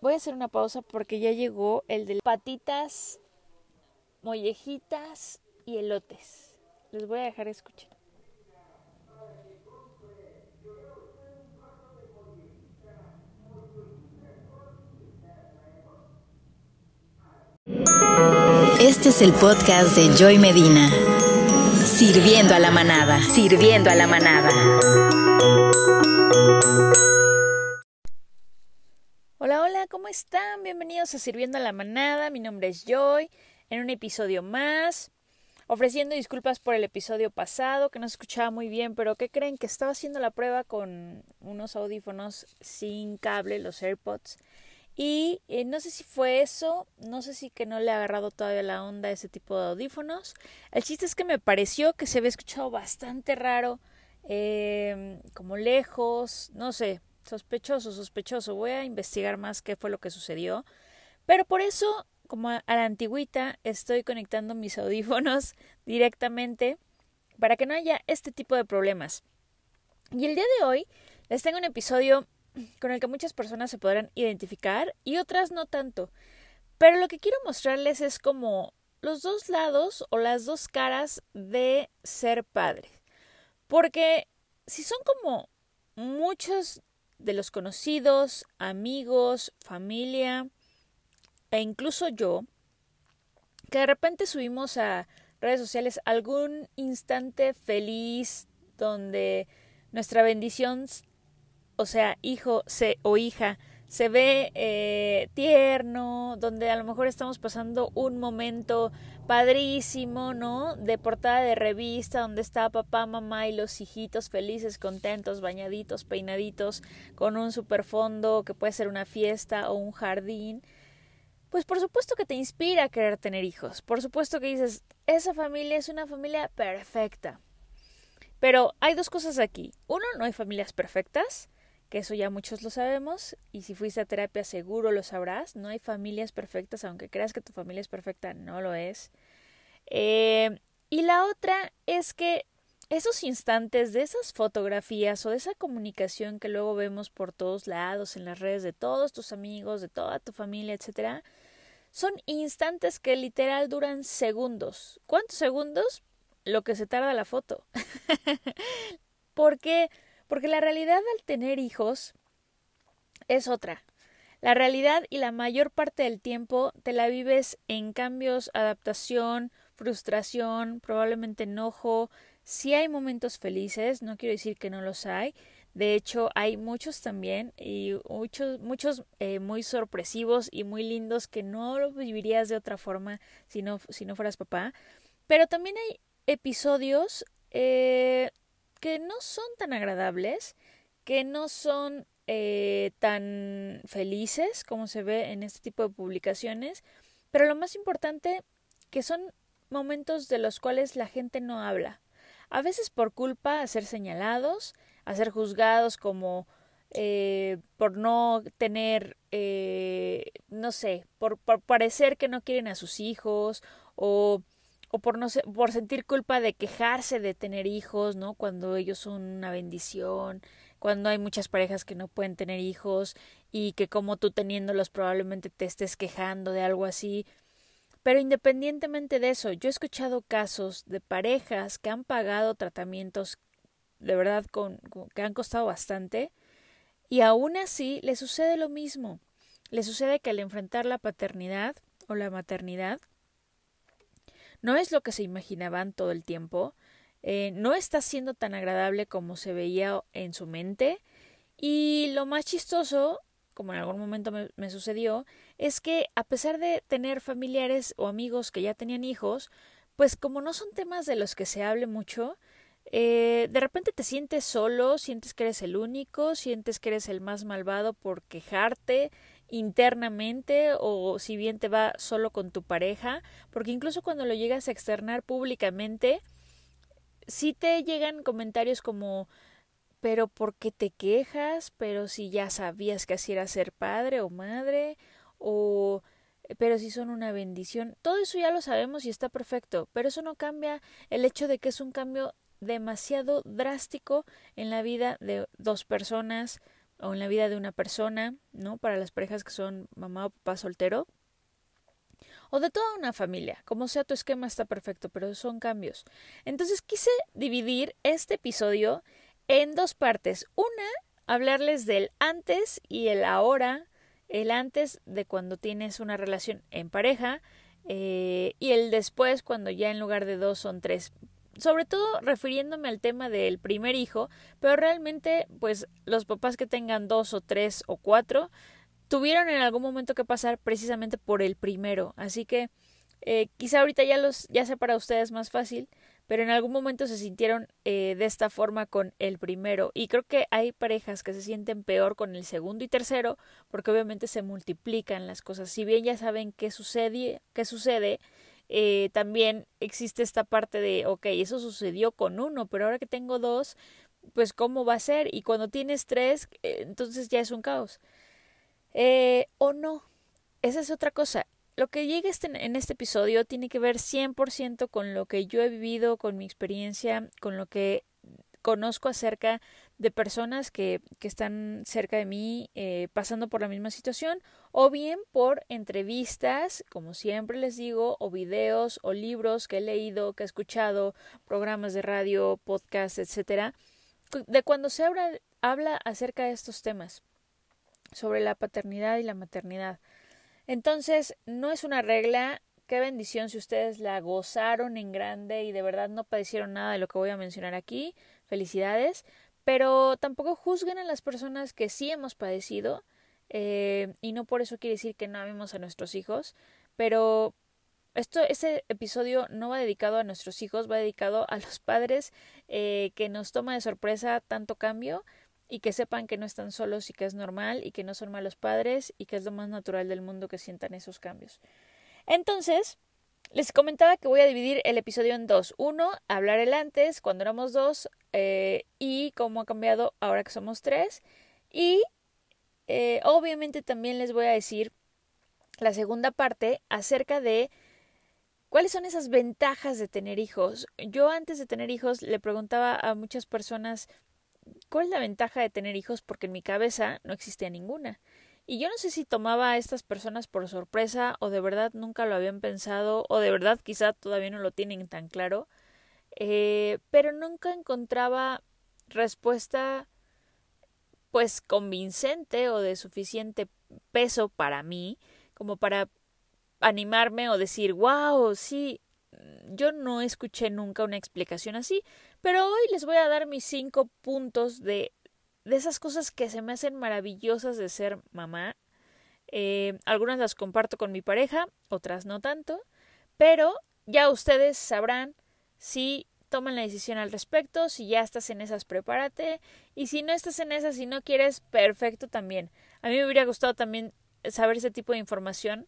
voy a hacer una pausa porque ya llegó el de patitas, mollejitas y elotes. Les voy a dejar escuchar. Este es el podcast de Joy Medina. Sirviendo a la manada. Sirviendo a la manada. ¿Cómo están? Bienvenidos a Sirviendo a la manada. Mi nombre es Joy. En un episodio más. Ofreciendo disculpas por el episodio pasado, que no se escuchaba muy bien, pero ¿qué creen? Que estaba haciendo la prueba con unos audífonos sin cable, los AirPods y eh, no sé si fue eso, no sé si que no le ha agarrado todavía la onda a ese tipo de audífonos. El chiste es que me pareció que se había escuchado bastante raro, eh, como lejos, no sé, sospechoso, sospechoso. Voy a investigar más qué fue lo que sucedió. Pero por eso, como a la antigüita, estoy conectando mis audífonos directamente para que no haya este tipo de problemas. Y el día de hoy les tengo un episodio con el que muchas personas se podrán identificar y otras no tanto. Pero lo que quiero mostrarles es como los dos lados o las dos caras de ser padre. Porque si son como muchos de los conocidos, amigos, familia e incluso yo, que de repente subimos a redes sociales algún instante feliz donde nuestra bendición o sea, hijo se, o hija, se ve eh, tierno, donde a lo mejor estamos pasando un momento padrísimo, ¿no? De portada de revista, donde está papá, mamá y los hijitos felices, contentos, bañaditos, peinaditos, con un superfondo que puede ser una fiesta o un jardín. Pues por supuesto que te inspira a querer tener hijos. Por supuesto que dices, esa familia es una familia perfecta. Pero hay dos cosas aquí. Uno, no hay familias perfectas que eso ya muchos lo sabemos y si fuiste a terapia seguro lo sabrás, no hay familias perfectas, aunque creas que tu familia es perfecta, no lo es. Eh, y la otra es que esos instantes de esas fotografías o de esa comunicación que luego vemos por todos lados en las redes de todos tus amigos, de toda tu familia, etcétera, son instantes que literal duran segundos. ¿Cuántos segundos? Lo que se tarda la foto. Porque porque la realidad al tener hijos es otra. La realidad y la mayor parte del tiempo te la vives en cambios, adaptación, frustración, probablemente enojo. Si hay momentos felices, no quiero decir que no los hay. De hecho, hay muchos también y muchos, muchos eh, muy sorpresivos y muy lindos que no lo vivirías de otra forma si no, si no fueras papá. Pero también hay episodios eh, que no son tan agradables, que no son eh, tan felices como se ve en este tipo de publicaciones, pero lo más importante que son momentos de los cuales la gente no habla. A veces por culpa a ser señalados, a ser juzgados como eh, por no tener, eh, no sé, por, por parecer que no quieren a sus hijos o por sentir culpa de quejarse de tener hijos, ¿no? Cuando ellos son una bendición, cuando hay muchas parejas que no pueden tener hijos y que como tú teniéndolos probablemente te estés quejando de algo así. Pero independientemente de eso, yo he escuchado casos de parejas que han pagado tratamientos de verdad que han costado bastante y aún así le sucede lo mismo. Le sucede que al enfrentar la paternidad o la maternidad, no es lo que se imaginaban todo el tiempo, eh, no está siendo tan agradable como se veía en su mente. Y lo más chistoso, como en algún momento me, sucedió, es que a pesar de tener familiares o amigos que ya tenían hijos, pues como no son temas de los que se hable mucho, eh, de repente te sientes solo, sientes que eres el único, sientes que eres el más malvado por quejarte, internamente o si bien te va solo con tu pareja, porque incluso cuando lo llegas a externar públicamente, si te llegan comentarios como pero ¿por qué te quejas? Pero si ya sabías que así era ser padre o madre o pero si son una bendición. Todo eso ya lo sabemos y está perfecto, pero eso no cambia el hecho de que es un cambio demasiado drástico en la vida de dos personas o en la vida de una persona, ¿no? Para las parejas que son mamá o papá soltero o de toda una familia. Como sea tu esquema está perfecto, pero son cambios. Entonces quise dividir este episodio en dos partes. Una, hablarles del antes y el ahora, el antes de cuando tienes una relación en pareja eh, y el después cuando ya en lugar de dos son tres. Sobre todo refiriéndome al tema del primer hijo, pero realmente pues los papás que tengan dos o tres o cuatro tuvieron en algún momento que pasar precisamente por el primero. Así que eh, quizá ahorita ya los ya sea para ustedes más fácil, pero en algún momento se sintieron eh, de esta forma con el primero. Y creo que hay parejas que se sienten peor con el segundo y tercero, porque obviamente se multiplican las cosas. Si bien ya saben qué sucede, qué sucede, eh, también existe esta parte de, ok, eso sucedió con uno, pero ahora que tengo dos, pues cómo va a ser. Y cuando tienes tres, entonces ya es un caos. Eh, o no. Esa es otra cosa. Lo que llega este, en este episodio tiene que ver 100% con lo que yo he vivido, con mi experiencia, con lo que conozco acerca de personas que, que están cerca de mí eh, pasando por la misma situación o bien por entrevistas, como siempre les digo, o videos o libros que he leído, que he escuchado, programas de radio, podcasts, etcétera, de cuando se habla, habla acerca de estos temas sobre la paternidad y la maternidad. Entonces, no es una regla. Qué bendición si ustedes la gozaron en grande y de verdad no padecieron nada de lo que voy a mencionar aquí. Felicidades. Pero tampoco juzguen a las personas que sí hemos padecido. Eh, y no por eso quiere decir que no amemos a nuestros hijos. Pero esto, este episodio no va dedicado a nuestros hijos, va dedicado a los padres eh, que nos toma de sorpresa tanto cambio y que sepan que no están solos y que es normal y que no son malos padres y que es lo más natural del mundo que sientan esos cambios. Entonces, les comentaba que voy a dividir el episodio en dos. Uno, hablar el antes, cuando éramos dos, eh, y cómo ha cambiado ahora que somos tres. Y eh, obviamente también les voy a decir la segunda parte acerca de cuáles son esas ventajas de tener hijos. Yo antes de tener hijos le preguntaba a muchas personas ¿Cuál es la ventaja de tener hijos? Porque en mi cabeza no existía ninguna. Y yo no sé si tomaba a estas personas por sorpresa o de verdad nunca lo habían pensado o de verdad quizá todavía no lo tienen tan claro, eh, pero nunca encontraba respuesta pues convincente o de suficiente peso para mí como para animarme o decir, wow, sí, yo no escuché nunca una explicación así, pero hoy les voy a dar mis cinco puntos de, de esas cosas que se me hacen maravillosas de ser mamá. Eh, algunas las comparto con mi pareja, otras no tanto, pero ya ustedes sabrán si toman la decisión al respecto, si ya estás en esas, prepárate, y si no estás en esas, si no quieres, perfecto también. A mí me hubiera gustado también saber ese tipo de información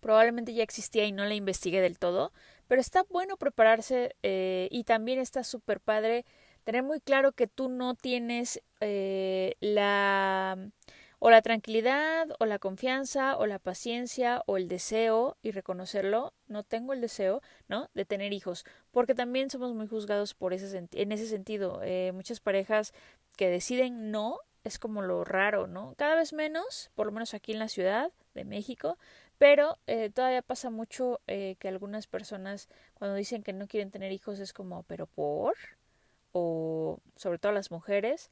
probablemente ya existía y no la investigué del todo, pero está bueno prepararse eh, y también está súper padre tener muy claro que tú no tienes eh, la o la tranquilidad o la confianza o la paciencia o el deseo y reconocerlo, no tengo el deseo, ¿no? De tener hijos, porque también somos muy juzgados por ese en ese sentido. Eh, muchas parejas que deciden no es como lo raro, ¿no? Cada vez menos, por lo menos aquí en la ciudad de México, pero eh, todavía pasa mucho eh, que algunas personas cuando dicen que no quieren tener hijos es como, pero por, o sobre todo las mujeres,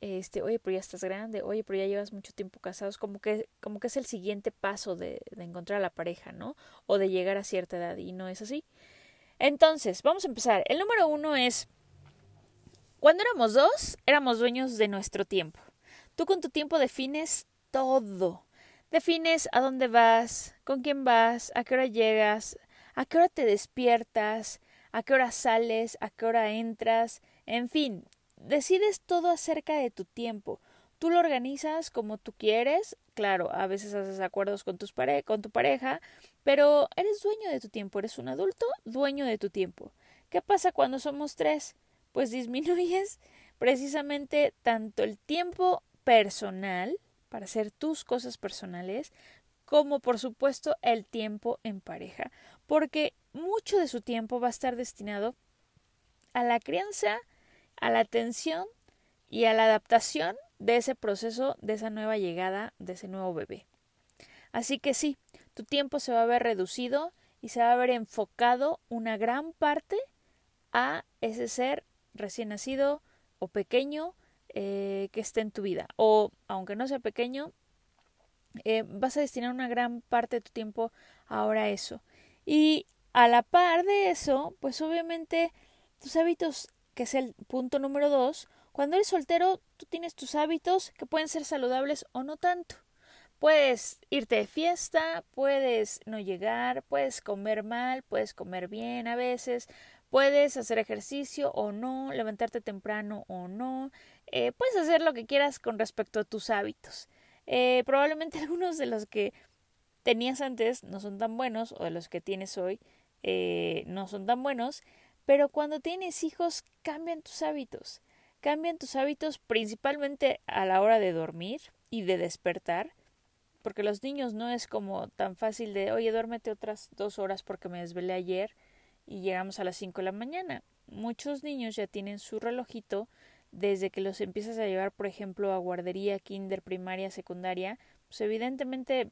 este, oye, pero ya estás grande, oye, pero ya llevas mucho tiempo casados, como que, como que es el siguiente paso de, de encontrar a la pareja, ¿no? O de llegar a cierta edad, y no es así. Entonces, vamos a empezar. El número uno es, cuando éramos dos, éramos dueños de nuestro tiempo. Tú con tu tiempo defines todo Defines a dónde vas, con quién vas, a qué hora llegas, a qué hora te despiertas, a qué hora sales, a qué hora entras, en fin, decides todo acerca de tu tiempo. Tú lo organizas como tú quieres, claro, a veces haces acuerdos con, pare con tu pareja, pero eres dueño de tu tiempo, eres un adulto dueño de tu tiempo. ¿Qué pasa cuando somos tres? Pues disminuyes precisamente tanto el tiempo personal para hacer tus cosas personales, como por supuesto el tiempo en pareja, porque mucho de su tiempo va a estar destinado a la crianza, a la atención y a la adaptación de ese proceso, de esa nueva llegada, de ese nuevo bebé. Así que sí, tu tiempo se va a ver reducido y se va a ver enfocado una gran parte a ese ser recién nacido o pequeño eh, que esté en tu vida. O aunque no sea pequeño, eh, vas a destinar una gran parte de tu tiempo ahora a eso. Y a la par de eso, pues obviamente tus hábitos, que es el punto número dos, cuando eres soltero, tú tienes tus hábitos que pueden ser saludables o no tanto. Puedes irte de fiesta, puedes no llegar, puedes comer mal, puedes comer bien a veces, puedes hacer ejercicio o no, levantarte temprano o no, eh, puedes hacer lo que quieras con respecto a tus hábitos. Eh, probablemente algunos de los que tenías antes no son tan buenos o de los que tienes hoy eh, no son tan buenos, pero cuando tienes hijos cambian tus hábitos. Cambian tus hábitos principalmente a la hora de dormir y de despertar porque los niños no es como tan fácil de, oye, duérmete otras dos horas porque me desvelé ayer y llegamos a las cinco de la mañana. Muchos niños ya tienen su relojito desde que los empiezas a llevar, por ejemplo, a guardería, kinder, primaria, secundaria, pues evidentemente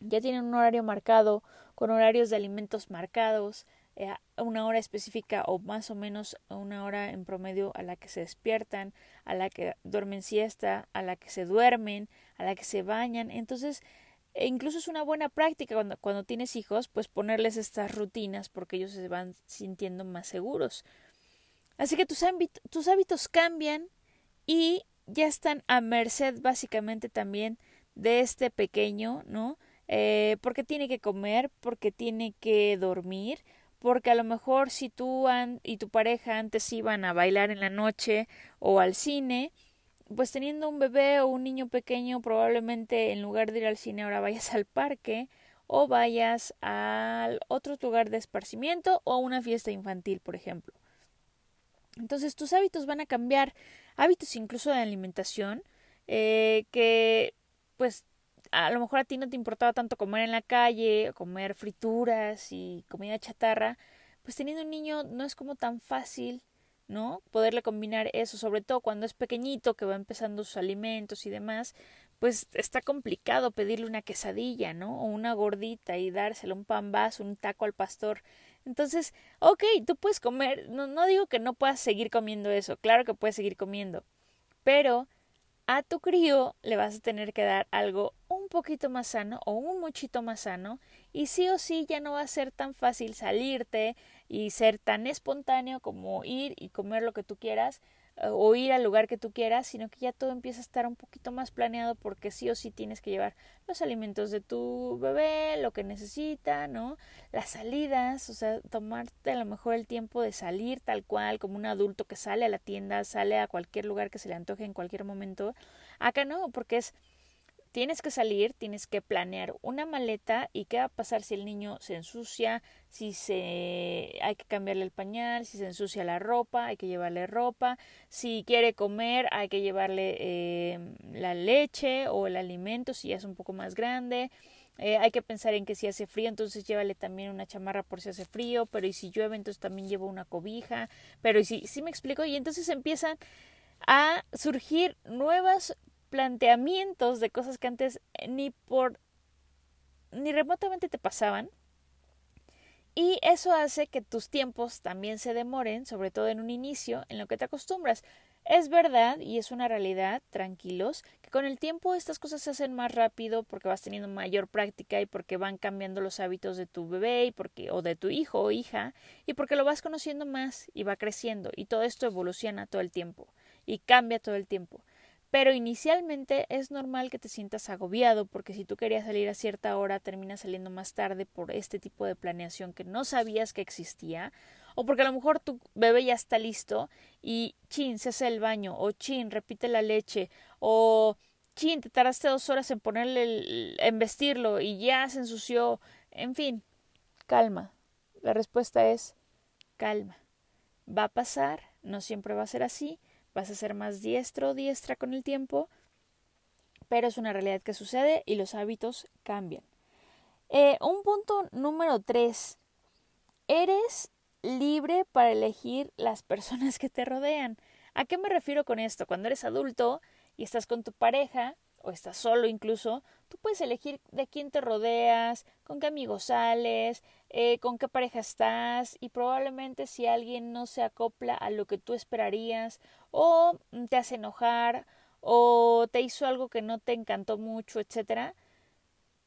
ya tienen un horario marcado, con horarios de alimentos marcados, eh, una hora específica o más o menos una hora en promedio a la que se despiertan, a la que duermen siesta, a la que se duermen, a la que se bañan. Entonces, e incluso es una buena práctica cuando, cuando tienes hijos, pues ponerles estas rutinas porque ellos se van sintiendo más seguros. Así que tus, tus hábitos cambian y ya están a merced básicamente también de este pequeño, ¿no? Eh, porque tiene que comer, porque tiene que dormir, porque a lo mejor si tú y tu pareja antes iban a bailar en la noche o al cine, pues teniendo un bebé o un niño pequeño, probablemente en lugar de ir al cine ahora vayas al parque o vayas al otro lugar de esparcimiento o a una fiesta infantil, por ejemplo. Entonces tus hábitos van a cambiar, hábitos incluso de alimentación, eh, que pues a lo mejor a ti no te importaba tanto comer en la calle, comer frituras y comida chatarra, pues teniendo un niño no es como tan fácil, ¿no? Poderle combinar eso, sobre todo cuando es pequeñito, que va empezando sus alimentos y demás, pues está complicado pedirle una quesadilla, ¿no? O una gordita y dárselo un pan vaso, un taco al pastor. Entonces, ok, tú puedes comer, no, no digo que no puedas seguir comiendo eso, claro que puedes seguir comiendo, pero a tu crío le vas a tener que dar algo un poquito más sano o un muchito más sano y sí o sí ya no va a ser tan fácil salirte y ser tan espontáneo como ir y comer lo que tú quieras o ir al lugar que tú quieras, sino que ya todo empieza a estar un poquito más planeado porque sí o sí tienes que llevar los alimentos de tu bebé, lo que necesita, ¿no? Las salidas, o sea, tomarte a lo mejor el tiempo de salir tal cual, como un adulto que sale a la tienda, sale a cualquier lugar que se le antoje en cualquier momento. Acá no, porque es tienes que salir, tienes que planear una maleta y qué va a pasar si el niño se ensucia, si se hay que cambiarle el pañal, si se ensucia la ropa, hay que llevarle ropa, si quiere comer, hay que llevarle eh, la leche o el alimento si ya es un poco más grande. Eh, hay que pensar en que si hace frío, entonces llévale también una chamarra por si hace frío, pero y si llueve, entonces también llevo una cobija, pero y si, si me explico, y entonces empiezan a surgir nuevas planteamientos de cosas que antes ni por ni remotamente te pasaban. Y eso hace que tus tiempos también se demoren, sobre todo en un inicio, en lo que te acostumbras. Es verdad, y es una realidad, tranquilos, que con el tiempo estas cosas se hacen más rápido porque vas teniendo mayor práctica y porque van cambiando los hábitos de tu bebé y porque, o de tu hijo o hija, y porque lo vas conociendo más y va creciendo, y todo esto evoluciona todo el tiempo y cambia todo el tiempo. Pero inicialmente es normal que te sientas agobiado porque si tú querías salir a cierta hora terminas saliendo más tarde por este tipo de planeación que no sabías que existía o porque a lo mejor tu bebé ya está listo y chin se hace el baño o chin repite la leche o chin te tardaste dos horas en ponerle en vestirlo y ya se ensució. En fin calma. La respuesta es calma. Va a pasar no siempre va a ser así vas a ser más diestro o diestra con el tiempo, pero es una realidad que sucede y los hábitos cambian. Eh, un punto número tres, eres libre para elegir las personas que te rodean. ¿A qué me refiero con esto? Cuando eres adulto y estás con tu pareja o estás solo incluso, tú puedes elegir de quién te rodeas, con qué amigos sales, eh, con qué pareja estás y probablemente si alguien no se acopla a lo que tú esperarías o te hace enojar o te hizo algo que no te encantó mucho, etcétera,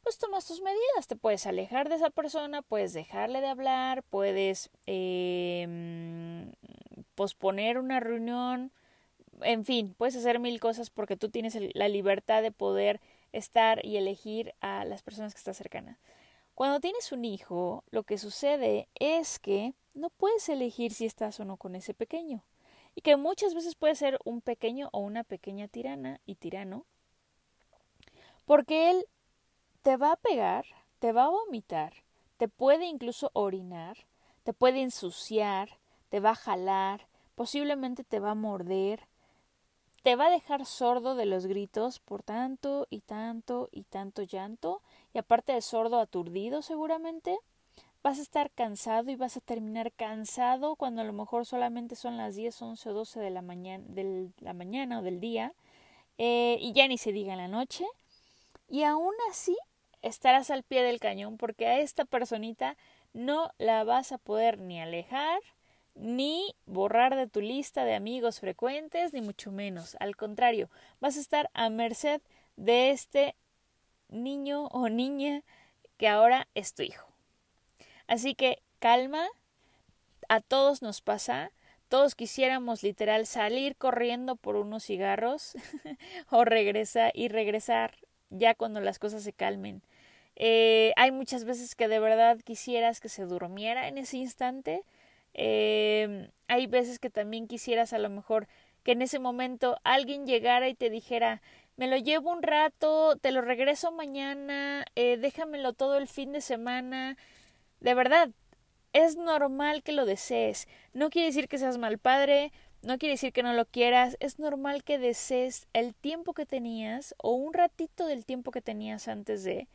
pues tomas tus medidas, te puedes alejar de esa persona, puedes dejarle de hablar, puedes eh, posponer una reunión, en fin, puedes hacer mil cosas porque tú tienes la libertad de poder estar y elegir a las personas que estás cercanas. Cuando tienes un hijo, lo que sucede es que no puedes elegir si estás o no con ese pequeño. Y que muchas veces puede ser un pequeño o una pequeña tirana y tirano. Porque él te va a pegar, te va a vomitar, te puede incluso orinar, te puede ensuciar, te va a jalar, posiblemente te va a morder, te va a dejar sordo de los gritos por tanto y tanto y tanto llanto, y aparte de sordo aturdido seguramente, vas a estar cansado y vas a terminar cansado cuando a lo mejor solamente son las 10, 11 o 12 de la mañana, de la mañana o del día, eh, y ya ni se diga en la noche, y aún así estarás al pie del cañón porque a esta personita no la vas a poder ni alejar, ni borrar de tu lista de amigos frecuentes, ni mucho menos. Al contrario, vas a estar a merced de este niño o niña que ahora es tu hijo. Así que calma, a todos nos pasa, todos quisiéramos literal salir corriendo por unos cigarros o regresar y regresar ya cuando las cosas se calmen. Eh, hay muchas veces que de verdad quisieras que se durmiera en ese instante, eh, hay veces que también quisieras a lo mejor que en ese momento alguien llegara y te dijera me lo llevo un rato, te lo regreso mañana, eh, déjamelo todo el fin de semana. De verdad, es normal que lo desees. No quiere decir que seas mal padre, no quiere decir que no lo quieras, es normal que desees el tiempo que tenías o un ratito del tiempo que tenías antes de,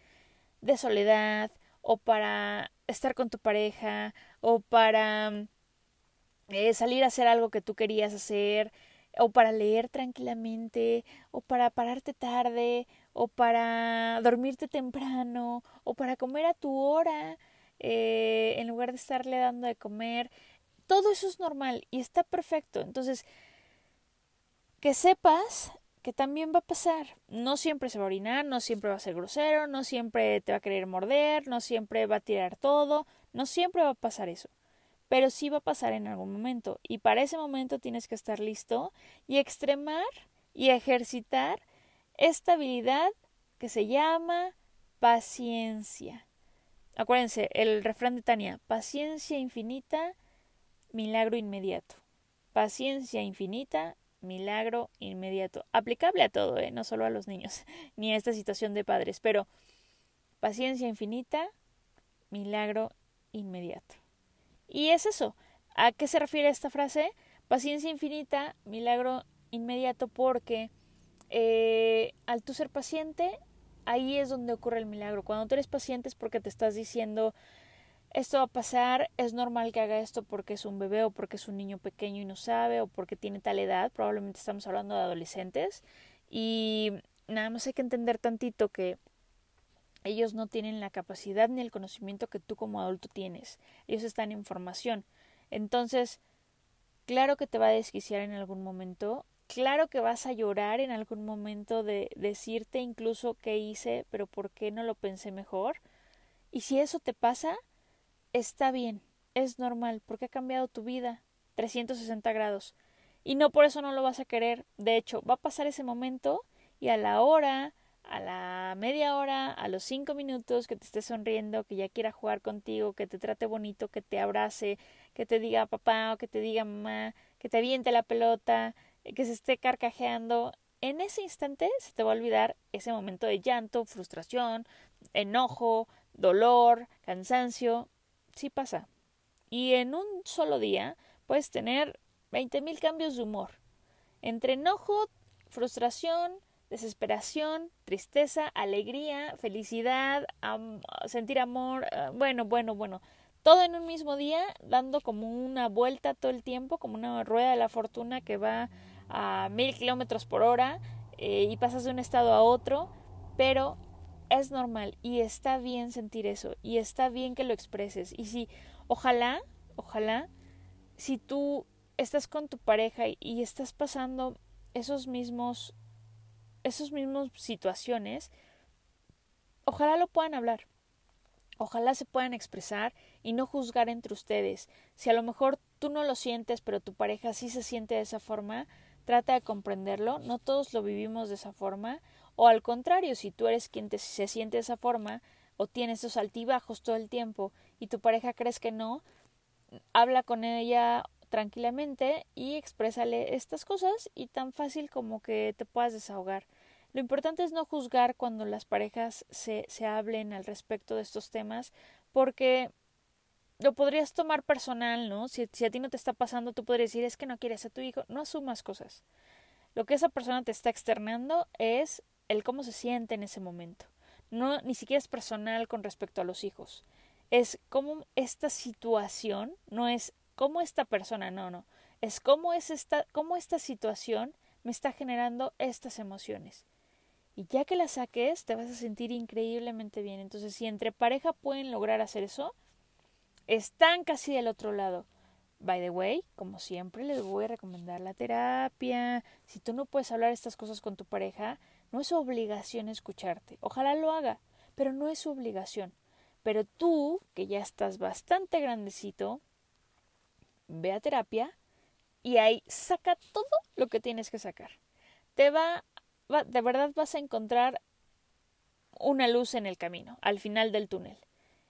de soledad o para estar con tu pareja o para eh, salir a hacer algo que tú querías hacer o para leer tranquilamente o para pararte tarde o para dormirte temprano o para comer a tu hora eh, en lugar de estarle dando de comer. Todo eso es normal y está perfecto. Entonces, que sepas que también va a pasar. No siempre se va a orinar, no siempre va a ser grosero, no siempre te va a querer morder, no siempre va a tirar todo, no siempre va a pasar eso. Pero sí va a pasar en algún momento. Y para ese momento tienes que estar listo y extremar y ejercitar esta habilidad que se llama paciencia. Acuérdense, el refrán de Tania, paciencia infinita, milagro inmediato. Paciencia infinita, milagro inmediato. Aplicable a todo, ¿eh? no solo a los niños, ni a esta situación de padres, pero paciencia infinita, milagro inmediato. Y es eso. ¿A qué se refiere esta frase? Paciencia infinita, milagro inmediato, porque eh, al tú ser paciente, ahí es donde ocurre el milagro. Cuando tú eres paciente es porque te estás diciendo, esto va a pasar, es normal que haga esto porque es un bebé o porque es un niño pequeño y no sabe o porque tiene tal edad, probablemente estamos hablando de adolescentes y nada más hay que entender tantito que ellos no tienen la capacidad ni el conocimiento que tú como adulto tienes, ellos están en formación. Entonces, claro que te va a desquiciar en algún momento, claro que vas a llorar en algún momento de decirte incluso qué hice, pero por qué no lo pensé mejor. Y si eso te pasa, está bien, es normal, porque ha cambiado tu vida 360 grados. Y no por eso no lo vas a querer. De hecho, va a pasar ese momento y a la hora, a la media hora, a los cinco minutos que te esté sonriendo, que ya quiera jugar contigo, que te trate bonito, que te abrace, que te diga papá o que te diga mamá, que te aviente la pelota, que se esté carcajeando, en ese instante se te va a olvidar ese momento de llanto, frustración, enojo, dolor, cansancio, sí pasa. Y en un solo día puedes tener veinte mil cambios de humor. Entre enojo, frustración, desesperación, tristeza, alegría, felicidad, sentir amor, ah, bueno, bueno, bueno, todo en un mismo día, dando como una vuelta todo el tiempo, como una rueda de la fortuna que va a mil kilómetros por hora, eh, y pasas de un estado a otro, pero es normal y está bien sentir eso y está bien que lo expreses. Y si, ojalá, ojalá, si tú estás con tu pareja y estás pasando esos mismos, esos mismos situaciones, ojalá lo puedan hablar. Ojalá se puedan expresar y no juzgar entre ustedes. Si a lo mejor tú no lo sientes, pero tu pareja sí se siente de esa forma, trata de comprenderlo. No todos lo vivimos de esa forma. O al contrario, si tú eres quien te, se siente de esa forma o tienes esos altibajos todo el tiempo y tu pareja crees que no, habla con ella tranquilamente y exprésale estas cosas y tan fácil como que te puedas desahogar. Lo importante es no juzgar cuando las parejas se, se hablen al respecto de estos temas porque lo podrías tomar personal, ¿no? Si, a ti no te está pasando, tú podrías decir es que no quieres a tu hijo, no asumas cosas. Lo que esa persona te está externando es el cómo se siente en ese momento. No, ni siquiera es personal con respecto a los hijos. Es cómo esta situación, no es cómo esta persona, no, no. Es cómo es esta, cómo esta situación me está generando estas emociones. Y ya que las saques, te vas a sentir increíblemente bien. Entonces, si entre pareja pueden lograr hacer eso, están casi del otro lado. By the way, como siempre, les voy a recomendar la terapia. Si tú no puedes hablar estas cosas con tu pareja, no es obligación escucharte. Ojalá lo haga, pero no es su obligación. Pero tú, que ya estás bastante grandecito, ve a terapia y ahí saca todo lo que tienes que sacar. Te va, va de verdad vas a encontrar una luz en el camino, al final del túnel.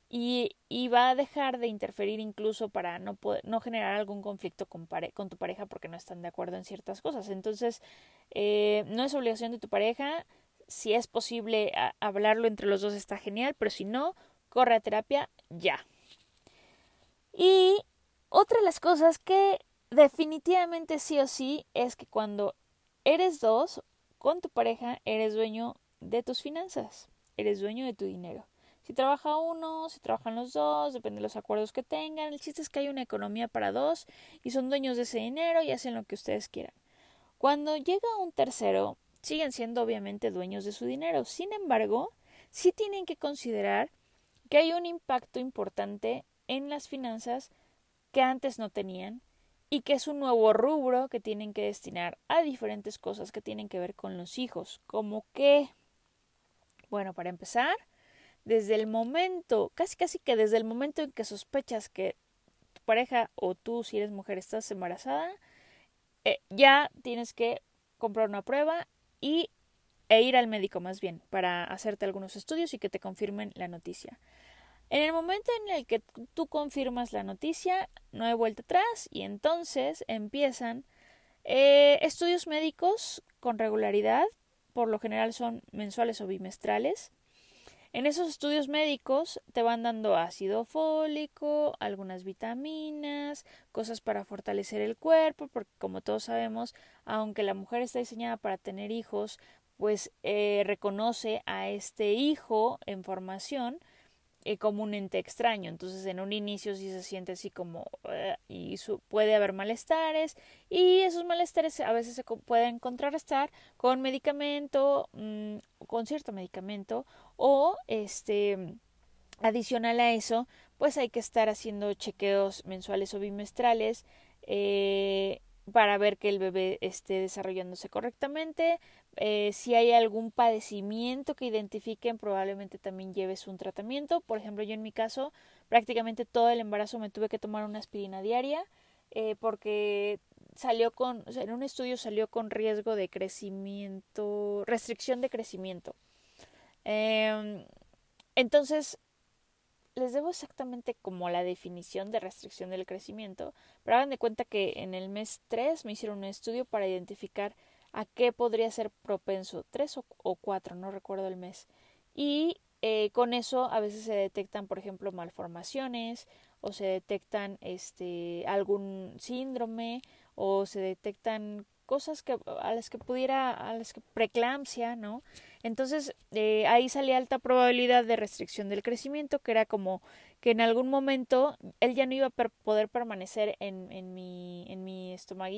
Y, y, va a dejar de interferir incluso para no, poder, no generar algún conflicto con, pare, con, tu pareja porque no están de acuerdo en ciertas cosas. Entonces, eh, no es obligación de tu pareja. Si es posible hablarlo entre los dos está genial, pero si no, corre a terapia ya. Y otra de las cosas que definitivamente sí o sí es que cuando eres dos, con tu pareja, eres dueño de tus finanzas, eres dueño de tu dinero. Si trabaja uno, si trabajan los dos, depende de los acuerdos que tengan. El chiste es que hay una economía para dos y son dueños de ese dinero y hacen lo que ustedes quieran. Cuando llega un tercero, siguen siendo obviamente dueños de su dinero. Sin embargo, sí tienen que considerar que hay un impacto importante en las finanzas que antes no tenían y que es un nuevo rubro que tienen que destinar a diferentes cosas que tienen que ver con los hijos, como que, bueno, para empezar, desde el momento, casi casi que desde el momento en que sospechas que tu pareja o tú, si eres mujer, estás embarazada, eh, ya tienes que comprar una prueba y e ir al médico más bien para hacerte algunos estudios y que te confirmen la noticia. En el momento en el que tú confirmas la noticia, no hay vuelta atrás y entonces empiezan eh, estudios médicos con regularidad, por lo general son mensuales o bimestrales, en esos estudios médicos te van dando ácido fólico, algunas vitaminas, cosas para fortalecer el cuerpo, porque como todos sabemos, aunque la mujer está diseñada para tener hijos, pues eh, reconoce a este hijo en formación eh, como un ente extraño. Entonces, en un inicio sí se siente así como eh, y puede haber malestares y esos malestares a veces se pueden contrarrestar con medicamento, mm, con cierto medicamento o este adicional a eso, pues hay que estar haciendo chequeos mensuales o bimestrales eh, para ver que el bebé esté desarrollándose correctamente. Eh, si hay algún padecimiento que identifiquen, probablemente también lleves un tratamiento. Por ejemplo, yo en mi caso, prácticamente todo el embarazo me tuve que tomar una aspirina diaria eh, porque salió con, en un estudio salió con riesgo de crecimiento, restricción de crecimiento. Em, entonces, les debo exactamente como la definición de restricción del crecimiento, pero hagan de cuenta que en el mes 3 me hicieron un estudio para identificar a qué podría ser propenso, 3 o 4, no recuerdo el mes. Y eh, con eso a veces se detectan, por ejemplo, malformaciones o se detectan este algún síndrome o se detectan cosas que a las que pudiera a las que preeclampsia, ¿no? Entonces, eh, ahí salía alta probabilidad de restricción del crecimiento, que era como que en algún momento él ya no iba a poder permanecer en, en, mi, en mi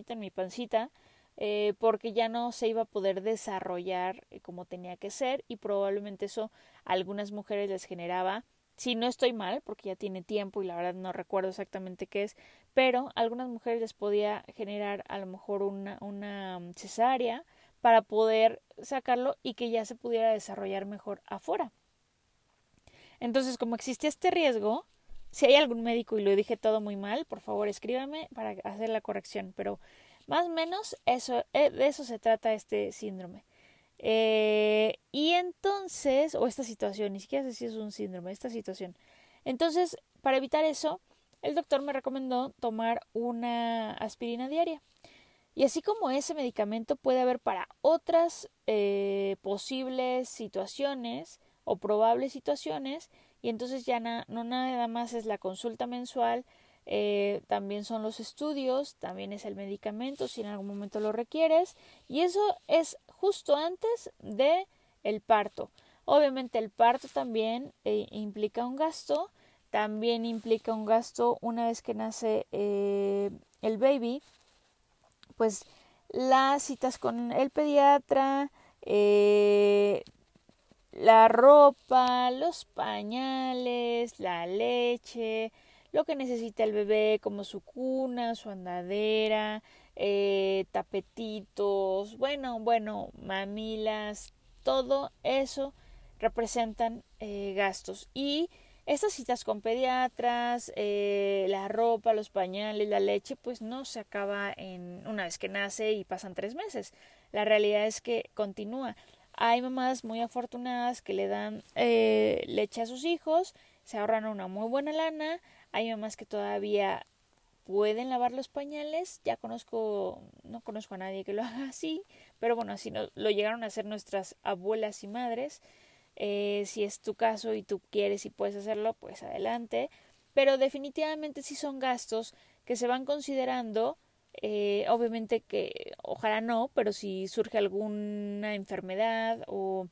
en mi pancita, eh, porque ya no se iba a poder desarrollar eh, como tenía que ser y probablemente eso a algunas mujeres les generaba si no estoy mal, porque ya tiene tiempo y la verdad no recuerdo exactamente qué es, pero a algunas mujeres les podía generar a lo mejor una, una mm, cesárea para poder sacarlo y que ya se pudiera desarrollar mejor afuera. Entonces, como existe este riesgo, si hay algún médico y lo dije todo muy mal, por favor escríbame para hacer la corrección, pero más o menos eso, eh, de eso se trata este síndrome. Eh, y entonces, o esta situación, ni siquiera sé si es un síndrome, esta situación. Entonces, para evitar eso, el doctor me recomendó tomar una aspirina diaria. Y así como ese medicamento puede haber para otras eh, posibles situaciones o probables situaciones, y entonces ya no nada más es la consulta mensual, eh, también son los estudios, también es el medicamento si en algún momento lo requieres, y eso es justo antes de el parto. Obviamente el parto también eh, implica un gasto, también implica un gasto una vez que nace el baby, pues las citas con el pediatra, eh, la ropa, los pañales, la leche, lo que necesita el bebé como su cuna, su andadera, eh, tapetitos, bueno, bueno, mamilas, todo eso representan eh, gastos. Y estas citas con pediatras, eh, la ropa, los pañales, la leche, pues no se acaba en una vez que nace y pasan tres meses. La realidad es que continúa. Hay mamás muy afortunadas que le dan leche a sus hijos, se ahorran una muy buena lana. Hay mamás que todavía pueden lavar los pañales. Ya conozco, no conozco a nadie que lo haga así, pero bueno, así lo llegaron a hacer nuestras abuelas y madres. Eh, si es tu caso y tú quieres y puedes hacerlo, pues adelante. Pero definitivamente sí son gastos que se van considerando. Eh, obviamente que ojalá no, pero si surge alguna enfermedad o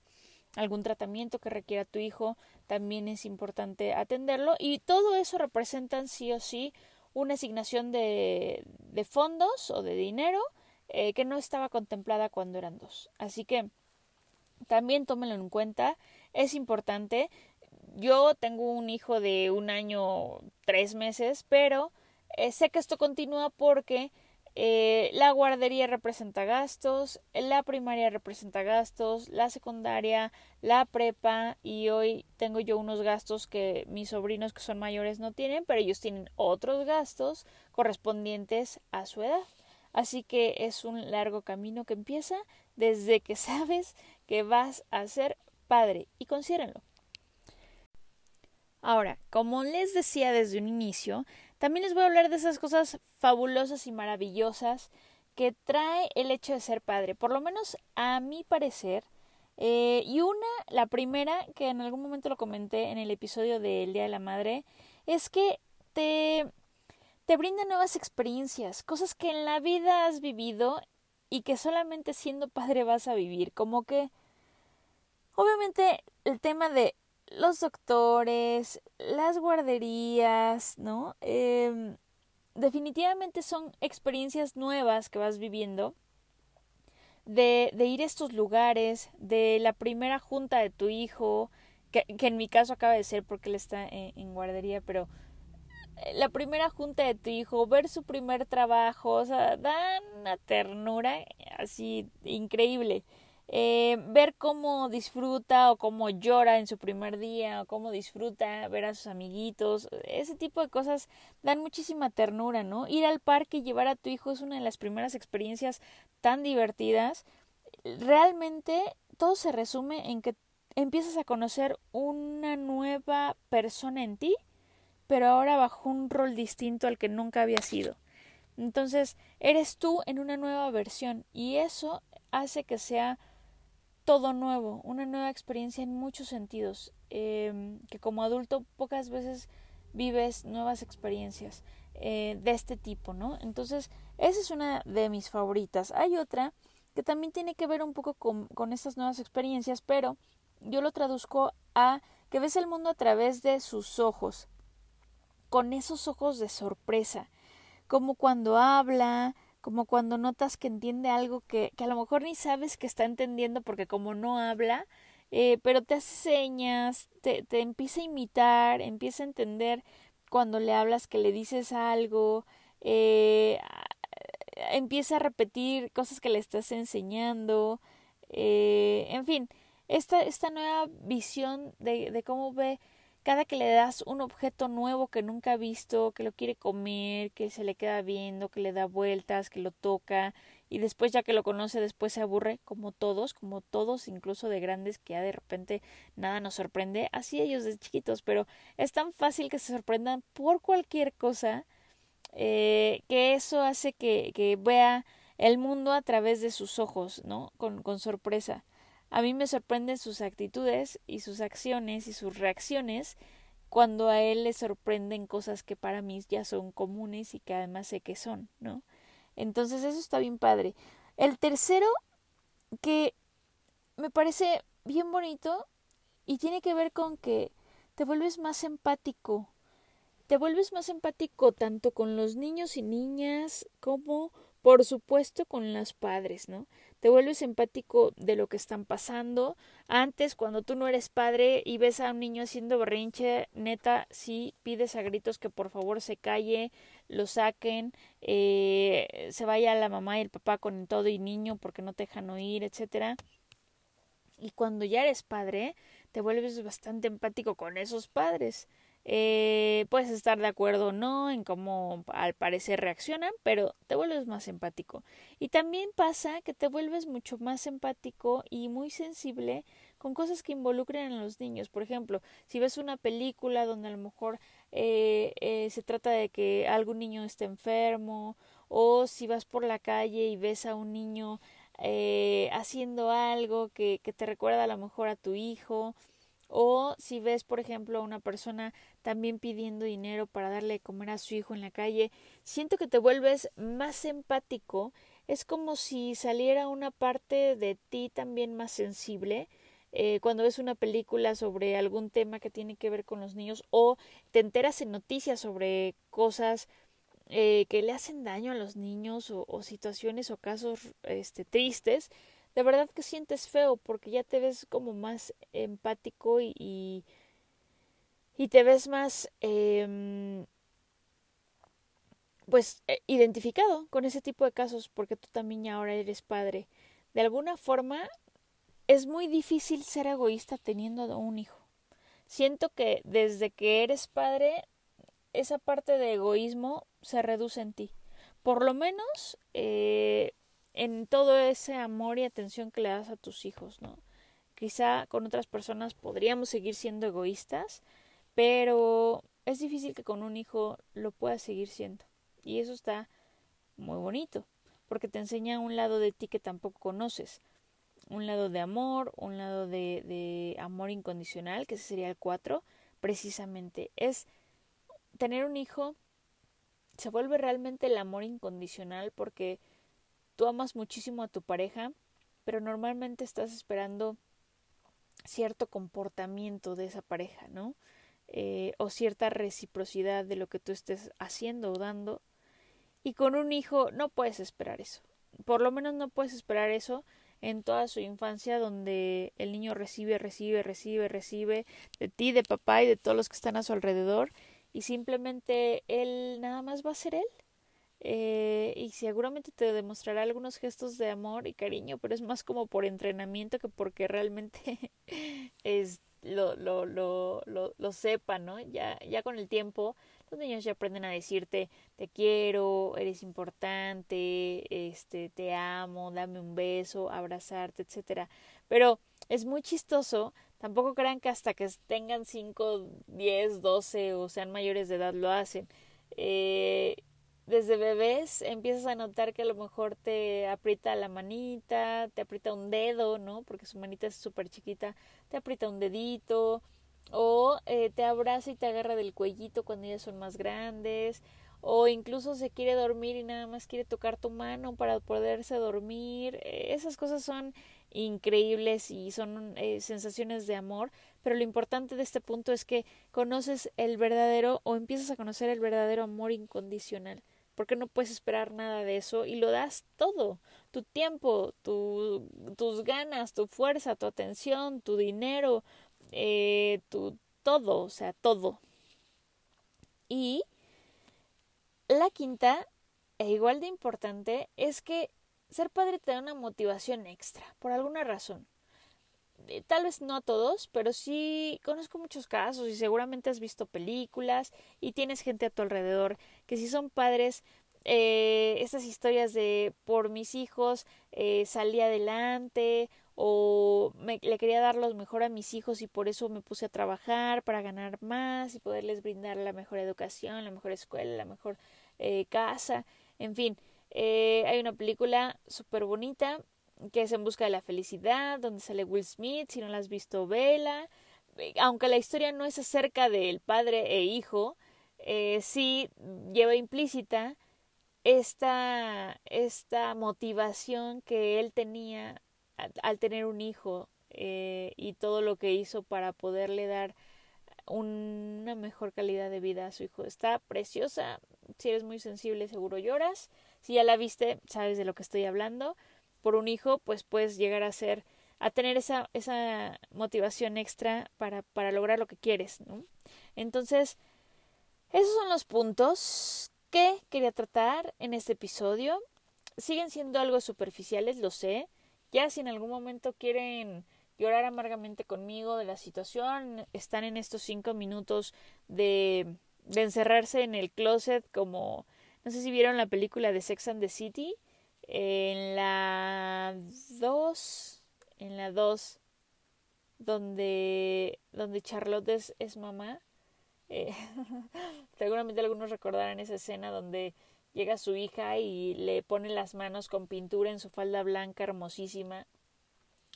algún tratamiento que requiera tu hijo, también es importante atenderlo. Y todo eso representan sí o sí una asignación de, de fondos o de dinero eh, que no estaba contemplada cuando eran dos. Así que también tómenlo en cuenta, es importante. Yo tengo un hijo de un año, tres meses, pero eh, sé que esto continúa porque eh, la guardería representa gastos, la primaria representa gastos, la secundaria, la prepa y hoy tengo yo unos gastos que mis sobrinos que son mayores no tienen, pero ellos tienen otros gastos correspondientes a su edad. Así que es un largo camino que empieza desde que sabes que vas a ser padre y considérenlo. Ahora, como les decía desde un inicio, también les voy a hablar de esas cosas fabulosas y maravillosas que trae el hecho de ser padre, por lo menos a mi parecer. Eh, y una, la primera, que en algún momento lo comenté en el episodio del Día de la Madre, es que te, te brinda nuevas experiencias, cosas que en la vida has vivido y que solamente siendo padre vas a vivir, como que obviamente el tema de los doctores, las guarderías, ¿no? Eh, definitivamente son experiencias nuevas que vas viviendo. De, de, ir a estos lugares, de la primera junta de tu hijo, que, en mi caso acaba de ser porque él está en, guardería, pero eh, la primera junta de tu hijo, ver su primer trabajo, o sea, dan una ternura así increíble. Eh, ver cómo disfruta o cómo llora en su primer día o cómo disfruta ver a sus amiguitos, ese tipo de cosas dan muchísima ternura, ¿no? Ir al parque y llevar a tu hijo es una de las primeras experiencias tan divertidas. Realmente todo se resume en que empiezas a conocer una nueva persona en ti, pero ahora bajo un rol distinto al que nunca había sido. Entonces, eres tú en una nueva versión y eso hace que sea todo nuevo, una nueva experiencia en muchos sentidos, em, que como adulto pocas veces vives nuevas experiencias eh, de este tipo, ¿no? Entonces, esa es una de mis favoritas. Hay otra que también tiene que ver un poco con, con estas nuevas experiencias, pero yo lo traduzco a que ves el mundo a través de sus ojos, con esos ojos de sorpresa, como cuando habla, como cuando notas que entiende algo que, que a lo mejor ni sabes que está entendiendo porque como no habla, eh, pero te hace señas, te, te empieza a imitar, empieza a entender cuando le hablas que le dices algo, eh, empieza a repetir cosas que le estás enseñando, eh, en fin, esta, esta nueva visión de, de cómo ve cada que le das un objeto nuevo que nunca ha visto, que lo quiere comer, que se le queda viendo, que le da vueltas, que lo toca, y después ya que lo conoce, después se aburre, como todos, como todos, incluso de grandes, que ya de repente nada nos sorprende, así ellos de chiquitos, pero es tan fácil que se sorprendan por cualquier cosa, eh, que eso hace que, que vea el mundo a través de sus ojos, ¿no? Con, con sorpresa. A mí me sorprenden sus actitudes y sus acciones y sus reacciones cuando a él le sorprenden cosas que para mí ya son comunes y que además sé que son, ¿no? Entonces eso está bien padre. El tercero que me parece bien bonito y tiene que ver con que te vuelves más empático. Te vuelves más empático tanto con los niños y niñas como por supuesto con los padres, ¿no? Te vuelves empático de lo que están pasando. Antes, cuando tú no eres padre y ves a un niño haciendo berrinche, neta, sí pides a gritos que por favor se calle, lo saquen, eh, se vaya la mamá y el papá con todo y niño porque no te dejan oír, etcétera. Y cuando ya eres padre, te vuelves bastante empático con esos padres. Eh, puedes estar de acuerdo o no en cómo al parecer reaccionan, pero te vuelves más empático. Y también pasa que te vuelves mucho más empático y muy sensible con cosas que involucren a los niños. Por ejemplo, si ves una película donde a lo mejor eh, eh, se trata de que algún niño esté enfermo, o si vas por la calle y ves a un niño eh, haciendo algo que, que te recuerda a lo mejor a tu hijo, o si ves, por ejemplo, a una persona también pidiendo dinero para darle de comer a su hijo en la calle, siento que te vuelves más empático. Es como si saliera una parte de ti también más sensible. Eh, cuando ves una película sobre algún tema que tiene que ver con los niños o te enteras en noticias sobre cosas eh, que le hacen daño a los niños o, o situaciones o casos este, tristes, de verdad que sientes feo porque ya te ves como más empático y, y, te ves más eh, pues eh, identificado con ese tipo de casos porque tú también ahora eres padre. De alguna forma es muy difícil ser egoísta teniendo un hijo. Siento que desde que eres padre esa parte de egoísmo se reduce en ti. Por lo menos eh, en todo ese amor y atención que le das a tus hijos, ¿no? Quizá con otras personas podríamos seguir siendo egoístas, pero es difícil que con un hijo lo puedas seguir siendo. Y eso está muy bonito, porque te enseña un lado de ti que tampoco conoces. Un lado de amor, un lado de, de amor incondicional, que ese sería el cuatro, precisamente. Es tener un hijo, se vuelve realmente el amor incondicional porque tú amas muchísimo a tu pareja, pero normalmente estás esperando cierto comportamiento de esa pareja, ¿no? Eh, o cierta reciprocidad de lo que tú estés haciendo o dando. Y con un hijo no puedes esperar eso. Por lo menos no puedes esperar eso en toda su infancia donde el niño recibe, recibe, recibe, recibe de ti, de papá y de todos los que están a su alrededor y simplemente él nada más va a ser él eh, y seguramente te demostrará algunos gestos de amor y cariño, pero es más como por entrenamiento que porque realmente es, lo, lo, lo, lo, lo sepa, ¿no? Ya, ya con el tiempo los niños ya aprenden a decirte te quiero, eres importante, este, te amo, dame un beso, abrazarte, etcétera. Pero es muy chistoso, tampoco crean que hasta que tengan 5, 10, 12 o sean mayores de edad lo hacen. Eh, desde bebés empiezas a notar que a lo mejor te aprieta la manita, te aprieta un dedo, ¿no? Porque su manita es súper chiquita, te aprieta un dedito, o eh, te abraza y te agarra del cuellito cuando ya son más grandes, o incluso se quiere dormir y nada más quiere tocar tu mano para poderse dormir. Eh, esas cosas son increíbles y son eh, sensaciones de amor, pero lo importante de este punto es que conoces el verdadero o empiezas a conocer el verdadero amor incondicional porque no puedes esperar nada de eso y lo das todo, tu tiempo, tu, tus ganas, tu fuerza, tu atención, tu dinero, eh, tu todo, o sea, todo. Y la quinta, e igual de importante, es que ser padre te da una motivación extra, por alguna razón. Eh, tal vez no a todos, pero sí conozco muchos casos y seguramente has visto películas y tienes gente a tu alrededor que si son padres, eh, estas historias de por mis hijos eh, salí adelante o me, le quería dar lo mejor a mis hijos y por eso me puse a trabajar para ganar más y poderles brindar la mejor educación, la mejor escuela, la mejor eh, casa, en fin. Eh, hay una película súper bonita que es En Busca de la Felicidad, donde sale Will Smith, si no la has visto, vela. Eh, aunque la historia no es acerca del padre e hijo, eh, sí lleva implícita esta, esta motivación que él tenía al, tener un hijo eh, y todo lo que hizo para poderle dar una mejor calidad de vida a su hijo. Está preciosa. Si eres muy sensible, seguro lloras. Si ya la viste, sabes de lo que estoy hablando. Por un hijo, pues puedes llegar a ser, a tener esa, esa motivación extra para, para lograr lo que quieres, ¿no? Entonces, esos son los puntos que quería tratar en este episodio. Siguen siendo algo superficiales, lo sé. Ya si en algún momento quieren llorar amargamente conmigo de la situación, están en estos cinco minutos de, de encerrarse en el closet como no sé si vieron la película de Sex and the City. En la 2, en la 2, donde, donde Charlotte es, es mamá. Eh, seguramente algunos recordarán esa escena donde llega su hija y le pone las manos con pintura en su falda blanca hermosísima.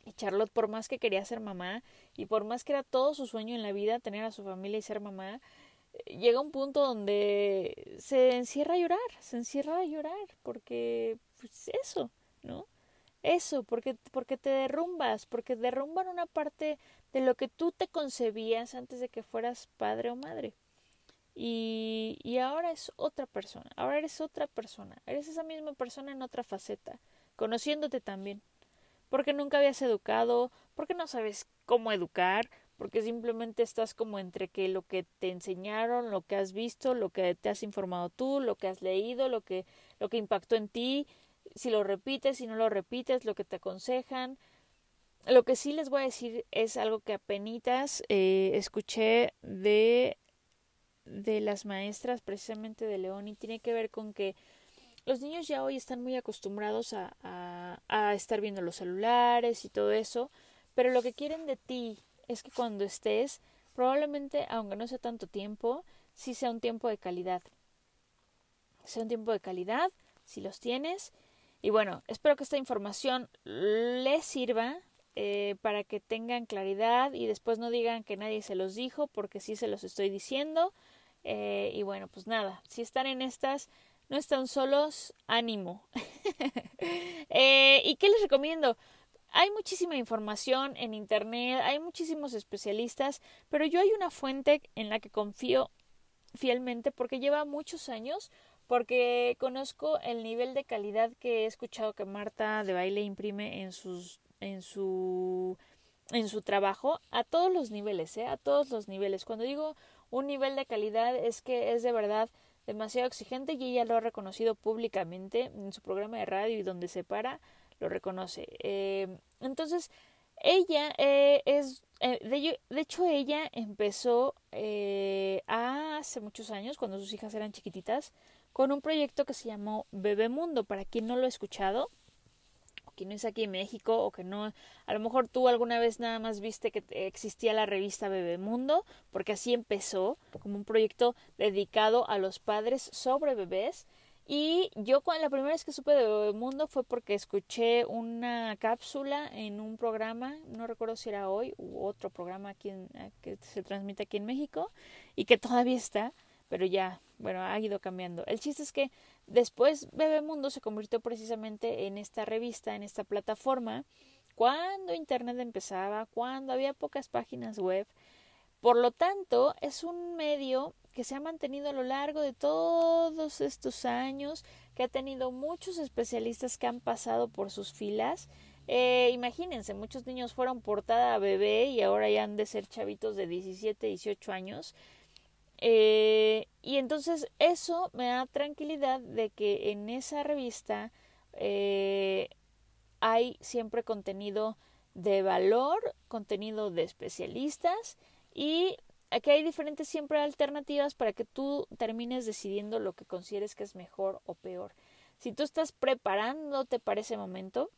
Y Charlotte, por más que quería ser mamá y por más que era todo su sueño en la vida tener a su familia y ser mamá, llega un punto donde se encierra a llorar, se encierra a llorar, porque pues eso, ¿no? Eso, porque, porque te derrumbas, porque derrumban una parte de lo que tú te concebías antes de que fueras padre o madre. Y, y ahora es otra persona, ahora eres otra persona, eres esa misma persona en otra faceta, conociéndote también, porque nunca habías educado, porque no sabes cómo educar, porque simplemente estás como entre que lo que te enseñaron, lo que has visto, lo que te has informado tú, lo que has leído, lo que lo que impactó en ti, si lo repites, si no lo repites, lo que te aconsejan. Lo que sí les voy a decir es algo que apenas eh, escuché de de las maestras precisamente de León y tiene que ver con que los niños ya hoy están muy acostumbrados a, a, a estar viendo los celulares y todo eso, pero lo que quieren de ti es que cuando estés, probablemente, aunque no sea tanto tiempo, sí sea un tiempo de calidad. Sea un tiempo de calidad, si los tienes. Y bueno, espero que esta información les sirva eh, para que tengan claridad y después no digan que nadie se los dijo, porque sí se los estoy diciendo. Eh, y bueno, pues nada, si están en estas, no están solos, ánimo. eh, ¿Y qué les recomiendo? hay muchísima información en Internet, hay muchísimos especialistas, pero yo hay una fuente en la que confío fielmente porque lleva muchos años, porque conozco el nivel de calidad que he escuchado que Marta de baile imprime en sus en su en su trabajo a todos los niveles, ¿eh? a todos los niveles. Cuando digo un nivel de calidad es que es de verdad demasiado exigente y ella lo ha reconocido públicamente en su programa de radio y donde se para lo reconoce. Eh, entonces, ella eh, es, eh, de, de, hecho, ella empezó hace muchos años, cuando sus hijas eran chiquititas, con un proyecto que se llamó Bebemundo. Para quien no lo ha escuchado, o quien no es aquí en México, o que no, a lo mejor tú alguna vez nada más viste que existía la revista Bebemundo, porque así empezó, como un proyecto dedicado a los padres sobre bebés. Y yo la primera vez que supe de Mundo fue porque escuché una cápsula en un programa, no recuerdo si era hoy u otro programa aquí en, eh, que se transmite aquí en México y que todavía está, pero ya, bueno, ha ido cambiando. El chiste es que después Bebemundo se convirtió precisamente en esta revista, en esta plataforma, cuando Internet empezaba, cuando había pocas páginas web Por lo tanto, es un medio que se ha mantenido a lo largo de todos estos años, que ha tenido muchos especialistas que han pasado por sus filas. Eh, imagínense, muchos niños fueron portada a bebé y ahora ya han de ser chavitos de 17, 18 años. Eh, y entonces eso me da tranquilidad de que en esa revista eh, hay siempre contenido de valor, contenido de especialistas y aquí hay diferentes siempre alternativas para que tú termines decidiendo lo que consideres que es mejor o peor. Si tú estás preparándote para ese momento,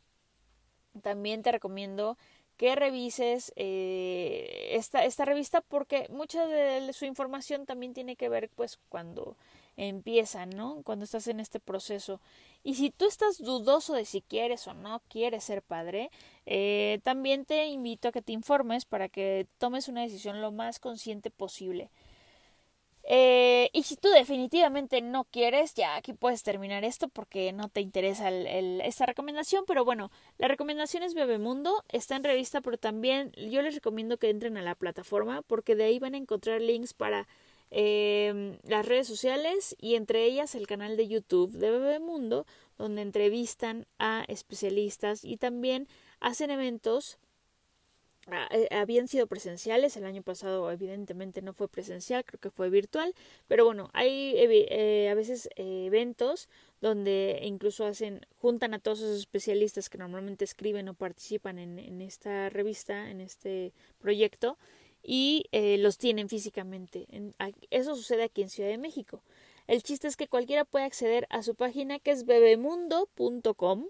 también te recomiendo que revises eh, esta, esta revista porque mucha de su información también tiene que ver pues cuando empiezan, ¿no? Cuando estás en este proceso. Y si tú estás dudoso de si quieres o no quieres ser padre, eh, también te invito a que te informes para que tomes una decisión lo más consciente posible. Eh, y si tú definitivamente no quieres, ya aquí puedes terminar esto porque no te interesa esta recomendación. Pero bueno, la recomendación es Bebemundo, está en revista, pero también yo les recomiendo que entren a la plataforma porque de ahí van a encontrar links para eh, las redes sociales y entre ellas el canal de YouTube de Bebemundo, donde entrevistan a especialistas y también hacen eventos habían sido presenciales, el año pasado evidentemente no fue presencial, creo que fue virtual, pero bueno, hay eh, a veces eh, eventos donde incluso hacen, juntan a todos esos especialistas que normalmente escriben o participan en, en esta revista, en este proyecto, y los tienen físicamente. eso sucede aquí en Ciudad de México. El chiste es que cualquiera puede acceder a su página que es bebemundo.com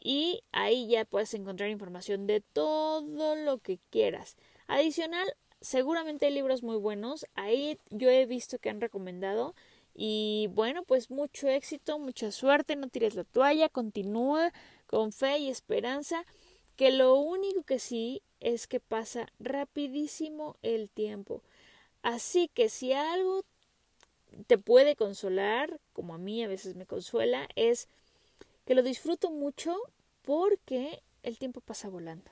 y ahí ya puedes encontrar información de todo lo que quieras. Adicional, seguramente hay libros muy buenos, ahí yo he visto que han recomendado y bueno, pues mucho éxito, mucha suerte, no tires la toalla, continúa con fe y esperanza, que lo único que sí es que pasa rapidísimo el tiempo. Así que si algo te puede consolar, como a mí a veces me consuela, es que lo disfruto mucho porque el tiempo pasa volando.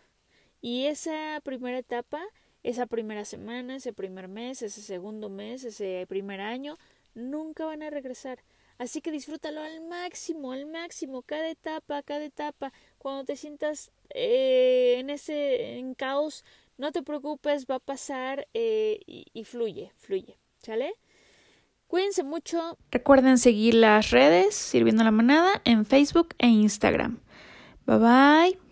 Y esa primera etapa, esa primera semana, ese primer mes, ese segundo mes, ese primer año, nunca van a regresar. Así que disfrútalo al máximo, al máximo, cada etapa, cada etapa. Cuando te sientas eh, en ese en caos, no te preocupes, va a pasar eh, y, y fluye, fluye. ¿Sale? Cuídense mucho. Recuerden seguir las redes Sirviendo la Manada en Facebook e Instagram. Bye bye.